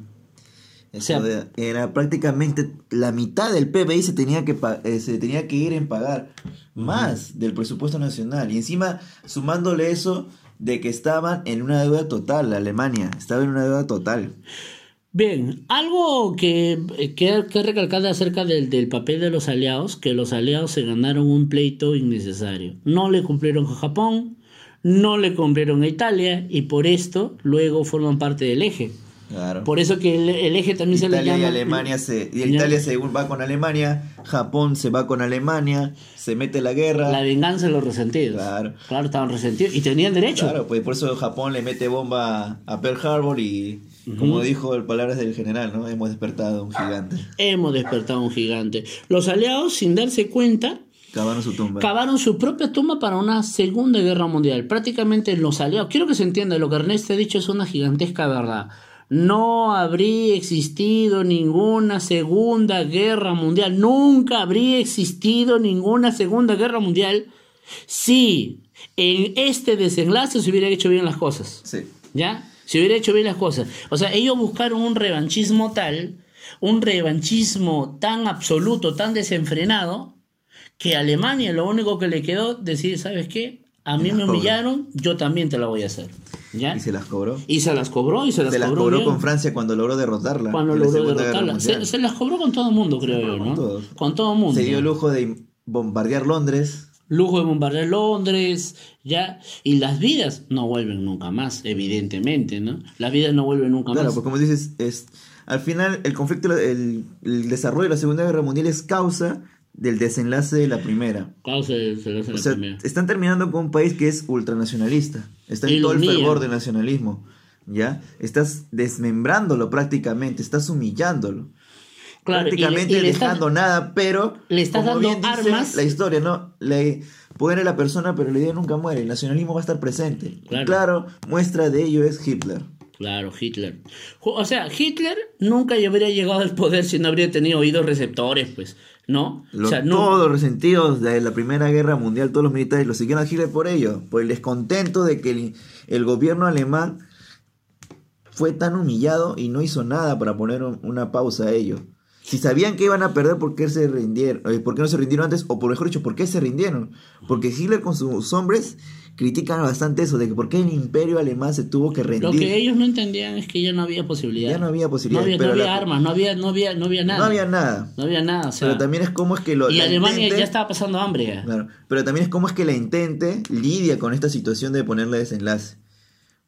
O sea, era prácticamente la mitad del PBI se tenía que eh, se tenía que ir en pagar más del presupuesto nacional y encima sumándole eso de que estaban en una deuda total, Alemania estaba en una deuda total. Bien, algo que, que, que recalcar acerca del, del, papel de los aliados, que los aliados se ganaron un pleito innecesario. No le cumplieron a Japón, no le cumplieron a Italia y por esto luego forman parte del eje. Claro. Por eso que el, eje también se le llama. Y Alemania se, y Italia se va con Alemania, Japón se va con Alemania, se mete la guerra. La venganza de los resentidos. Claro. Claro, estaban resentidos y tenían derecho. Claro, pues por eso Japón le mete bomba a Pearl Harbor y, como dijo el palabras del general, ¿no? Hemos despertado un gigante. Hemos despertado un gigante. Los aliados, sin darse cuenta, Cavaron su tumba. Cavaron su propia tumba para una segunda guerra mundial. Prácticamente los aliados. Quiero que se entienda, lo que Ernesto ha dicho es una gigantesca verdad. No habría existido ninguna segunda guerra mundial. Nunca habría existido ninguna segunda guerra mundial si en este desenlace se hubiera hecho bien las cosas. Sí. ¿Ya? Se hubiera hecho bien las cosas. O sea, ellos buscaron un revanchismo tal, un revanchismo tan absoluto, tan desenfrenado, que Alemania lo único que le quedó decir, ¿sabes qué? A mí me humillaron, yo también te la voy a hacer. ¿Ya? Y se las cobró. Y se las cobró y se las se cobró. las cobró con Francia cuando logró derrotarla. Cuando logró derrotarla. Se, las cobró con todo el mundo, creo yo, ¿no? Con, con todo el mundo. Se dio el lujo de bombardear Londres. Lujo de bombardear Londres, ya. Y las vidas no vuelven nunca más, evidentemente, ¿no? Las vidas no vuelven nunca más. Claro, pues como dices, es, al final el conflicto, el, el desarrollo de la Segunda Guerra Mundial es causa del desenlace de la primera. La primera. Están terminando con un país que es ultranacionalista. Está en todo el fervor del nacionalismo. ¿Ya? Estás desmembrándolo prácticamente, estás humillándolo. prácticamente dejando nada, pero. Le estás dando armas. La historia, ¿no? Le puede a la persona, pero la idea nunca muere. El nacionalismo va a estar presente. claro, muestra de ello es Hitler. Claro, Hitler. O sea, Hitler nunca habría llegado al poder si no habría tenido oídos receptores, pues. ¿No? Todos los resentidos de la Primera Guerra Mundial, todos los militares lo siguieron a Hitler por ello, por el descontento de que el, gobierno alemán fue tan humillado y no hizo nada para poner una pausa a ello. Si sabían que iban a perder, ¿por qué se rindieron? Eh, ¿Por qué no se rindieron antes? O por mejor dicho, ¿por qué se rindieron? Porque Hitler con sus hombres critican bastante eso, de que por qué el imperio alemán se tuvo que rendir. Lo que ellos no entendían es que ya no había posibilidad. Ya no había posibilidad. No había, armas, no había, no, había, no había nada. No había nada. No había nada. pero también es como es que lo... Y Alemania ya estaba pasando hambre. Claro, pero también es como es que la intente lidia con esta situación de ponerle desenlace.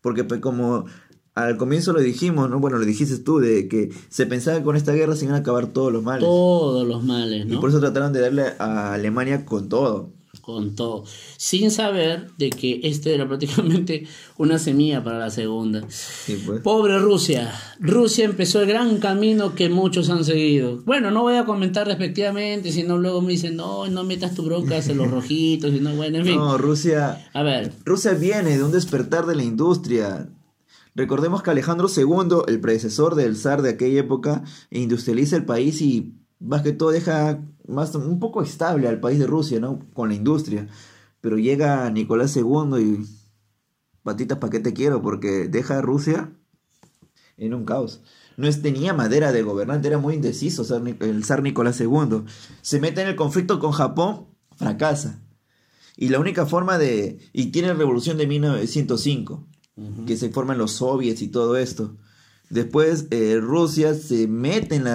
Porque pues, como al comienzo lo dijimos, ¿no? Bueno, lo dijiste tú, de que se pensaba que con esta guerra se iban a acabar todos los males. Todos los males, ¿no? Y por eso trataron de darle a Alemania con todo con todo, sin saber de que este era prácticamente una semilla para la segunda. Pues. Pobre Rusia, Rusia empezó el gran camino que muchos han seguido. Bueno, no voy a comentar respectivamente, sino luego me dicen, no, no metas tu bronca en los rojitos, sino bueno, en fin. No, Rusia... A ver. Rusia viene de un despertar de la industria. Recordemos que Alejandro II, el predecesor del zar de aquella época, industrializa el país y más que todo deja más, un poco estable al país de Rusia, ¿no? Con la industria. Pero llega Nicolás II y patitas, ¿para qué te quiero? Porque deja a Rusia en un caos. No es, tenía madera de gobernante, era muy indeciso el zar Nicolás II. Se mete en el conflicto con Japón, fracasa. Y la única forma de... Y tiene revolución de 1905 que se forman los soviets y todo esto. Después eh, Rusia se mete en,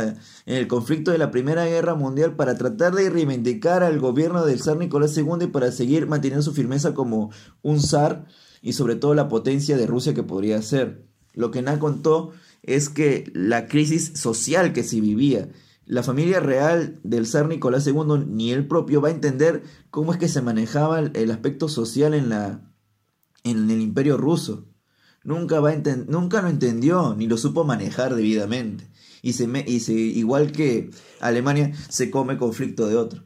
el conflicto de la Primera Guerra Mundial para tratar de reivindicar al gobierno del zar Nicolás II y para seguir manteniendo su firmeza como un zar y sobre todo la potencia de Rusia que podría ser. Lo que Na contó es que la crisis social que se vivía, la familia real del zar Nicolás II ni él propio va a entender cómo es que se manejaba el aspecto social en la, en el imperio ruso. Nunca, va nunca lo entendió ni lo supo manejar debidamente. Y, se y se, igual que Alemania, se come conflicto de otro.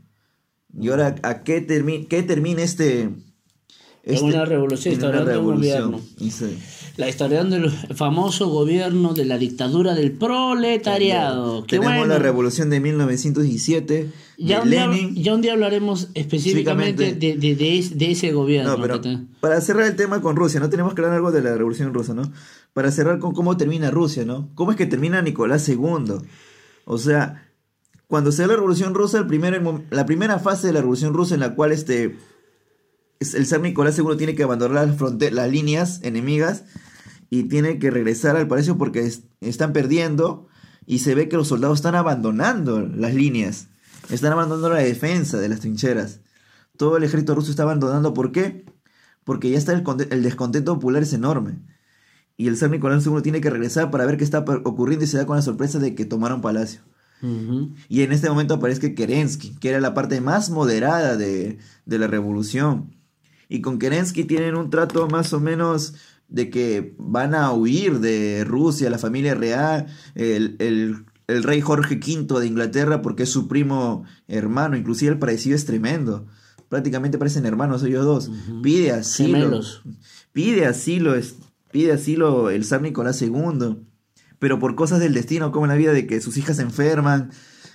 Y ahora, ¿a qué, qué termina este, es una revolución, instaurando un gobierno. La instauración del famoso gobierno de la dictadura del proletariado. Tenemos la revolución de 1917. Ya, un día, ya un día hablaremos específicamente de, de, de, ese gobierno. para cerrar el tema con Rusia, ¿no? Tenemos que hablar algo de la revolución rusa, ¿no? Para cerrar con cómo termina Rusia, ¿no? ¿Cómo es que termina Nicolás II? O sea, cuando se da la revolución rusa, el primer, la primera fase de la revolución rusa en la cual este el zar Nicolás II tiene que abandonar las, las líneas enemigas y tiene que regresar al palacio porque están perdiendo y se ve que los soldados están abandonando las líneas, están abandonando la defensa de las trincheras. Todo el ejército ruso está abandonando, ¿por qué? Porque ya está el, el descontento popular es enorme. Y el zar Nicolás II tiene que regresar para ver qué está ocurriendo y se da con la sorpresa de que tomaron palacio. Y en este momento aparece Kerensky, que era la parte más moderada de, de la revolución y con Kerensky tienen un trato más o menos de que van a huir de Rusia, la familia real, el, rey Jorge V de Inglaterra, porque es su primo hermano, inclusive el parecido es tremendo. Prácticamente parecen hermanos ellos dos. Pide asilo. Pide asilo, pide asilo el zar Nicolás II. Pero por cosas del destino, como en la vida de que sus hijas se enferman,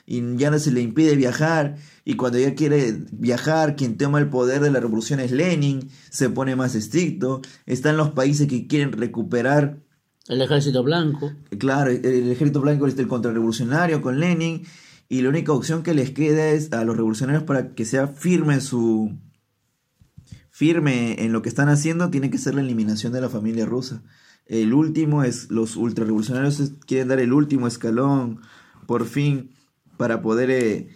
y ya no se le impide viajar. Y cuando ya quiere viajar, quien toma el poder de la revolución es Lenin, se pone más estricto. Están los países que quieren recuperar. El ejército blanco. Claro, el ejército blanco es el contrarrevolucionario con Lenin. Y la única opción que les queda es a los revolucionarios para que sea firme su. firme en lo que están haciendo, tiene que ser la eliminación de la familia rusa. El último es. Los ultrarrevolucionarios quieren dar el último escalón. Por fin para poder eh,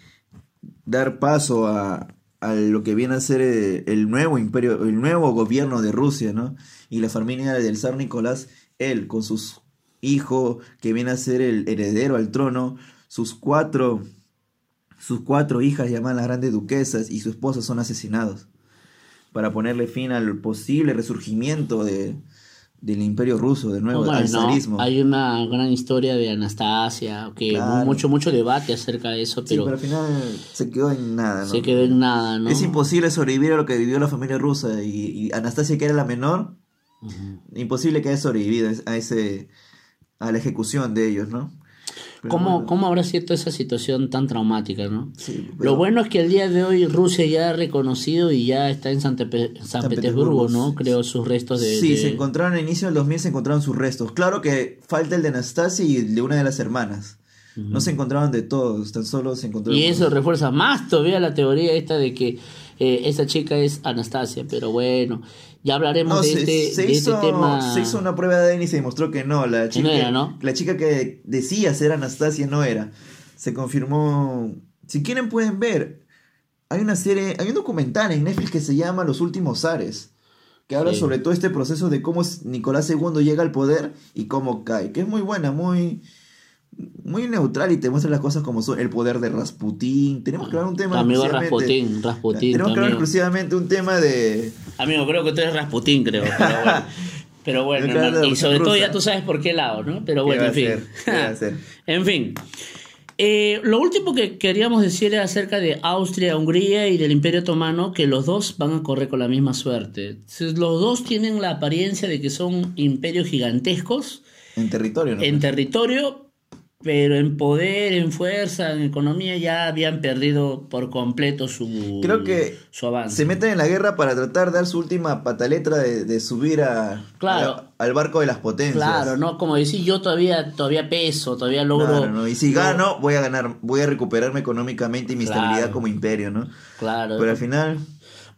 dar paso a, lo que viene a ser eh, el nuevo imperio, el nuevo gobierno de Rusia, ¿no? Y la familia del zar Nicolás, él con sus hijos, que viene a ser el heredero al trono, sus cuatro, sus cuatro hijas llamadas las grandes duquesas y su esposa son asesinados para ponerle fin al posible resurgimiento de, del imperio ruso, de nuevo, del zarismo. Hay una gran historia de Anastasia, que mucho, mucho debate acerca de eso, pero... pero al final se quedó en nada, Se quedó en nada, ¿no? Es imposible sobrevivir a lo que vivió la familia rusa y, Anastasia, que era la menor, imposible que haya sobrevivido a, ese, a la ejecución de ellos, ¿no? ¿Cómo, ¿Cómo, habrá sido esa situación tan traumática, no? Lo bueno es que el día de hoy Rusia ya ha reconocido y ya está en San, Petersburgo, ¿no? Creo sus restos de... Sí, se encontraron a inicio del 2000, se encontraron sus restos. Claro que falta el de Anastasia y el de una de las hermanas. No se encontraron de todos, tan solo se encontraron... Y eso refuerza más todavía la teoría esta de que eh, esa chica es Anastasia, pero bueno, ya hablaremos de, este, este, hizo, tema. Se hizo una prueba de ADN y se demostró que no. La chica, La chica que decía ser Anastasia no era. Se confirmó. Si quieren pueden ver. Hay una serie, hay un documental en Netflix que se llama Los últimos Ares. Que habla sobre todo este proceso de cómo Nicolás II llega al poder y cómo cae. Que es muy buena, muy muy neutral y te muestra las cosas como son el poder de Rasputín. Tenemos que hablar un tema. Amigo Rasputín, Rasputín. Tenemos que hablar exclusivamente un tema de. Amigo, creo que tú eres Rasputín, creo. Pero bueno, <laughs> pero bueno y sobre todo ya tú sabes por qué lado, ¿no? Pero bueno, en fin. <laughs> en fin. Eh, lo último que queríamos decir es acerca de Austria, Hungría y del Imperio Otomano, que los dos van a correr con la misma suerte. Los dos tienen la apariencia de que son imperios gigantescos. En territorio, ¿no? En territorio, pero en poder, en fuerza, en economía ya habían perdido por completo su, Creo que su avance. Se meten en la guerra para tratar de dar su última pataletra de, de subir a, claro. al barco de las potencias. Claro, ¿no? Como decir, yo todavía, todavía peso, todavía logro... ¿no? Y si gano, voy a ganar, voy a recuperarme económicamente y mi estabilidad como imperio, ¿no? Claro. Pero al final...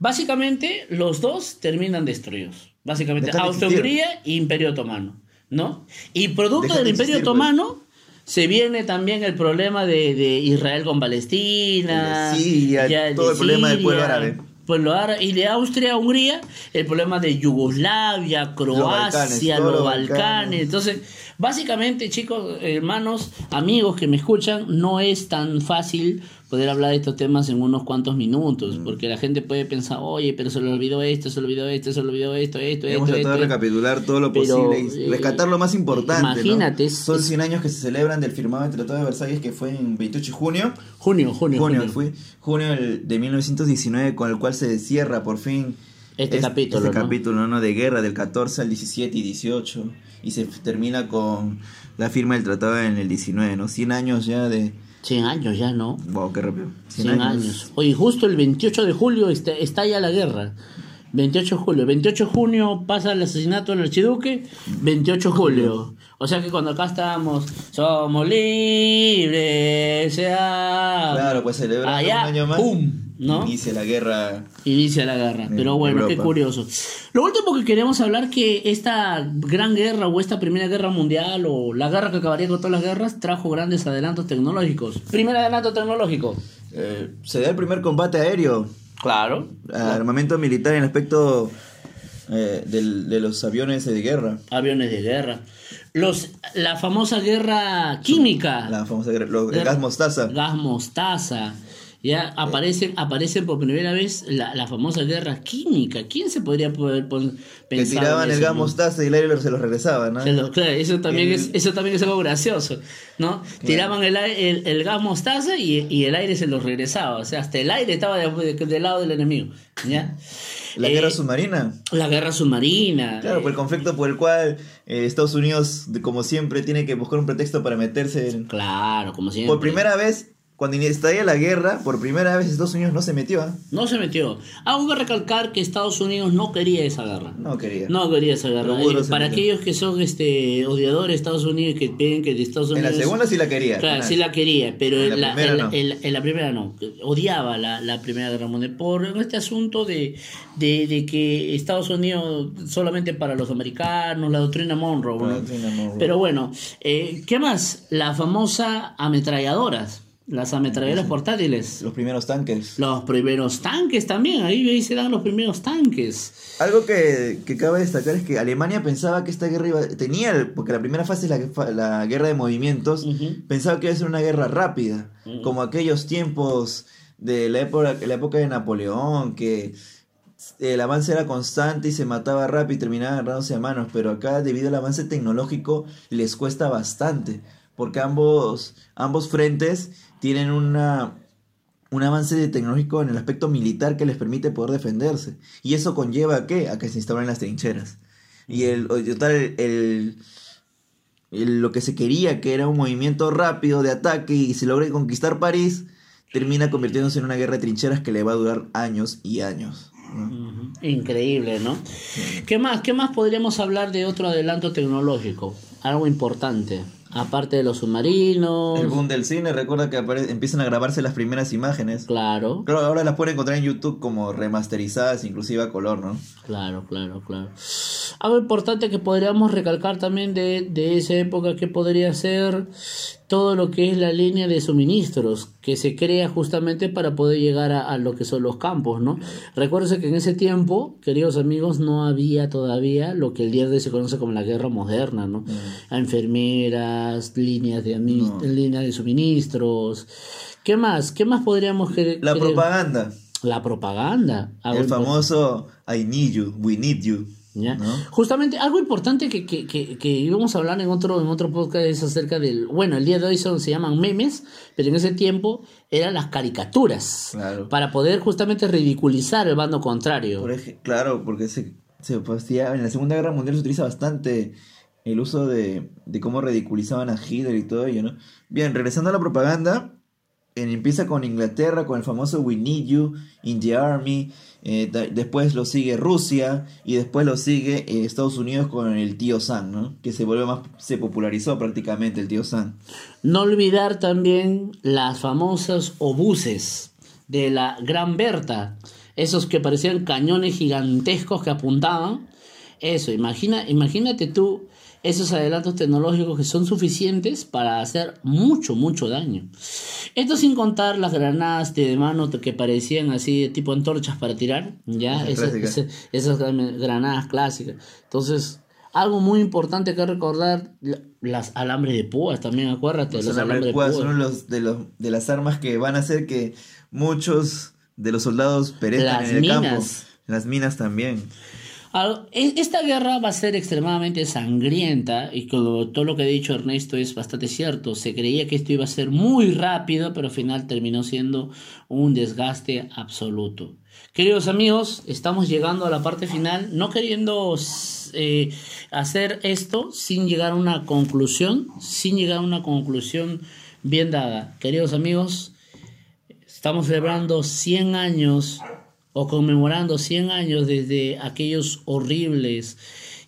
Básicamente, los dos terminan destruidos. Básicamente, Austria-Hungría e Imperio Otomano, ¿no? Y producto del Imperio pues. Se viene también el problema de, de Israel con Palestina. De Siria, todo el problema del pueblo árabe. Pueblo árabe. Y de Austria, Hungría, el problema de Yugoslavia, Croacia, los Balcanes. Entonces, básicamente, chicos, hermanos, amigos que me escuchan, no es tan fácil poder hablar de estos temas en unos cuantos minutos, mm. porque la gente puede pensar, oye, pero se le olvidó esto, se le olvidó esto, se le olvidó esto, esto, Hemos esto. tratado de recapitular todo lo posible y eh, rescatar lo más importante. Imagínate. Son 100 años que se celebran del firmado del Tratado de Versalles, que fue en 28 de junio. Junio, junio. Junio, Fue, junio de 1919, con el cual se cierra por fin este, capítulo. Este capítulo ¿no? de guerra del 14 al 17 y 18. Y se termina con la firma del tratado en el 19, ¿no? 100 años ya de 100 años ya, ¿no? Wow, qué rápido. 100, años. Oye, justo el 28 de julio está, ya la guerra. 28 de julio. 28 de junio pasa el asesinato del archiduque. 28 de julio. O sea que cuando acá estábamos, somos libres, sea. Claro, pues celebrando un año más. ¡Pum! ¿No? Inicia la guerra. Inicia la guerra. Pero bueno, qué curioso. Lo último que queremos hablar que esta gran guerra o esta primera guerra mundial o la guerra que acabaría con todas las guerras trajo grandes adelantos tecnológicos. Primer adelanto tecnológico. Eh, se da el primer combate aéreo. Claro. Armamento militar en aspecto eh, de los aviones de guerra. Aviones de guerra. Los, la famosa guerra química. La famosa guerra, el gas mostaza. Gas mostaza. Ya aparecen, aparecen por primera vez la, la famosa guerra química. ¿Quién se podría poder pensar? Que tiraban el gas mostaza y el aire se los regresaba, ¿no? claro, eso también, es, eso también es algo gracioso, ¿no? Tiraban el, el, el, gas mostaza y, y, el aire se los regresaba. O sea, hasta el aire estaba del lado del enemigo, ¿ya? La guerra eh, submarina. La guerra submarina. Claro, por el conflicto por el cual eh, Estados Unidos, como siempre, tiene que buscar un pretexto para meterse en... Claro, como siempre. Por primera vez cuando estalló la guerra, por primera vez Estados Unidos no se metió. ¿ah? No se metió. Hago que recalcar que Estados Unidos no quería esa guerra. No quería. No quería esa guerra. Eh, para aquellos que son este odiadores de Estados Unidos que piden que de Estados Unidos. En la segunda sí la quería. Claro, sí la quería, pero en la, primera, no. En, la primera no. Odiaba la, la, Primera Guerra Mundial por este asunto de, de, de, que Estados Unidos solamente para los americanos, la doctrina Monroe. ¿no? doctrina Monroe. Pero bueno, eh, ¿qué más? Las famosas ametralladoras. Las ametralladoras portátiles. Los primeros tanques. Los primeros tanques también, ahí se dan los primeros tanques. Algo que, que cabe destacar es que Alemania pensaba que esta guerra iba, tenía, porque la primera fase es la, la guerra de movimientos, pensaba que iba a ser una guerra rápida, como aquellos tiempos de la época, la época de Napoleón, que el avance era constante y se mataba rápido y terminaba agarrándose a manos, pero acá debido al avance tecnológico les cuesta bastante, porque ambos, ambos frentes tienen una, un avance tecnológico en el aspecto militar que les permite poder defenderse. Y eso conlleva a qué? A que se instalen las trincheras. Y el, el, el, lo que se quería, que era un movimiento rápido de ataque y se logre conquistar París, termina convirtiéndose en una guerra de trincheras que le va a durar años y años. Increíble, ¿no? ¿Qué más? ¿Qué más podríamos hablar de otro adelanto tecnológico? Algo importante. Aparte de los submarinos. El boom del cine, recuerda que empiezan a grabarse las primeras imágenes. Claro. Claro, ahora las pueden encontrar en YouTube como remasterizadas, inclusive a color, ¿no? Claro, claro, claro. Algo importante que podríamos recalcar también de, de esa época que podría ser todo lo que es la línea de suministros que se crea justamente para poder llegar a, lo que son los campos, ¿no? Recuérdense que en ese tiempo, queridos amigos, no había todavía lo que el día de hoy se conoce como la guerra moderna, ¿no? Mm. Enfermeras, líneas de, líneas de suministros. ¿Qué más? ¿Qué más podríamos querer? La propaganda. La propaganda. El famoso I need you, we need you. Justamente algo importante que, que, que, íbamos a hablar en otro, en otro podcast es acerca del, bueno, el día de hoy son, se llaman memes, pero en ese tiempo eran las caricaturas, para poder justamente ridiculizar el bando contrario. claro, porque se, se en la Segunda Guerra Mundial se utiliza bastante el uso de, de cómo ridiculizaban a Hitler y todo ello, ¿no? Bien, regresando a la propaganda, empieza con Inglaterra, con el famoso We Need You in the Army, eh, después lo sigue Rusia y después lo sigue eh, Estados Unidos con el tío Sam, ¿no? Que se volvió más, se popularizó prácticamente el tío Sam. No olvidar también las famosas obuses de la Gran Berta, esos que parecían cañones gigantescos que apuntaban. Eso, imagina, imagínate tú esos adelantos tecnológicos que son suficientes para hacer mucho, mucho daño. Esto sin contar las granadas de mano que parecían así, tipo antorchas para tirar, ¿ya? Esas, esas, granadas clásicas. Entonces, algo muy importante que recordar, las alambres de púas también, acuérdate. Los, alambres de púas son los de, los de las armas que van a hacer que muchos de los soldados perezcan en el campo. Las minas también. E, esta guerra va a ser extremadamente sangrienta y todo lo que ha dicho Ernesto es bastante cierto. Se creía que esto iba a ser muy rápido, pero al final terminó siendo un desgaste absoluto. Queridos amigos, estamos llegando a la parte final, no queriendo eh, hacer esto sin llegar a una conclusión, sin llegar a una conclusión bien dada. Queridos amigos, estamos celebrando 100 años o conmemorando 100 años desde aquellos horribles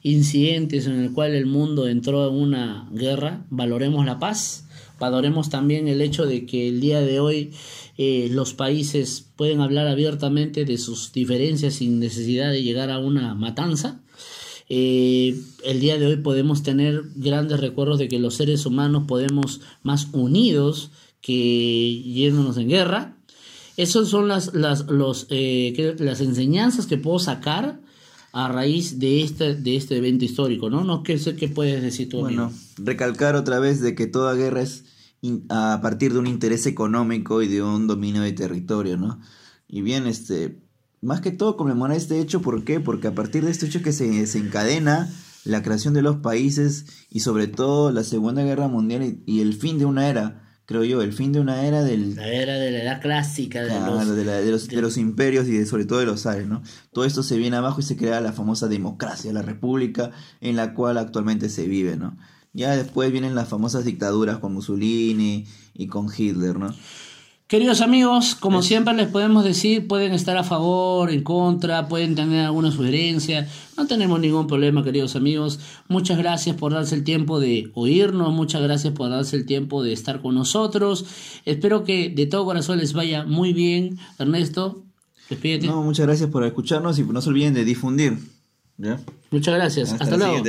incidentes en el cual el mundo entró en una guerra, valoremos la paz, valoremos también el hecho de que el día de hoy eh, los países pueden hablar abiertamente de sus diferencias sin necesidad de llegar a una matanza. Eh, el día de hoy podemos tener grandes recuerdos de que los seres humanos podemos más unidos que yéndonos en guerra. Esas son las, las, los, eh, las enseñanzas que puedo sacar a raíz de este, de este evento histórico, ¿no? No qué sé qué puedes decir tú. Bueno, recalcar otra vez de que toda guerra es a partir de un interés económico y de un dominio de territorio, ¿no? Y bien, este, más que todo conmemorar este hecho, ¿por qué? Porque a partir de este hecho que se desencadena la creación de los países y sobre todo la Segunda Guerra Mundial y el fin de una era creo yo, el fin de una era del... La era de la edad clásica, de, los, de, los, imperios y de, sobre todo de los ares, ¿no? Todo esto se viene abajo y se crea la famosa democracia, la república en la cual actualmente se vive, ¿no? Ya después vienen las famosas dictaduras con Mussolini y con Hitler, ¿no? Queridos amigos, como siempre les podemos decir, pueden estar a favor, en contra, pueden tener alguna sugerencia, no tenemos ningún problema, queridos amigos. Muchas gracias por darse el tiempo de oírnos, muchas gracias por darse el tiempo de estar con nosotros. Espero que de todo corazón les vaya muy bien. Ernesto, despídete. No, muchas gracias por escucharnos y no se olviden de difundir. Muchas gracias. Hasta, luego.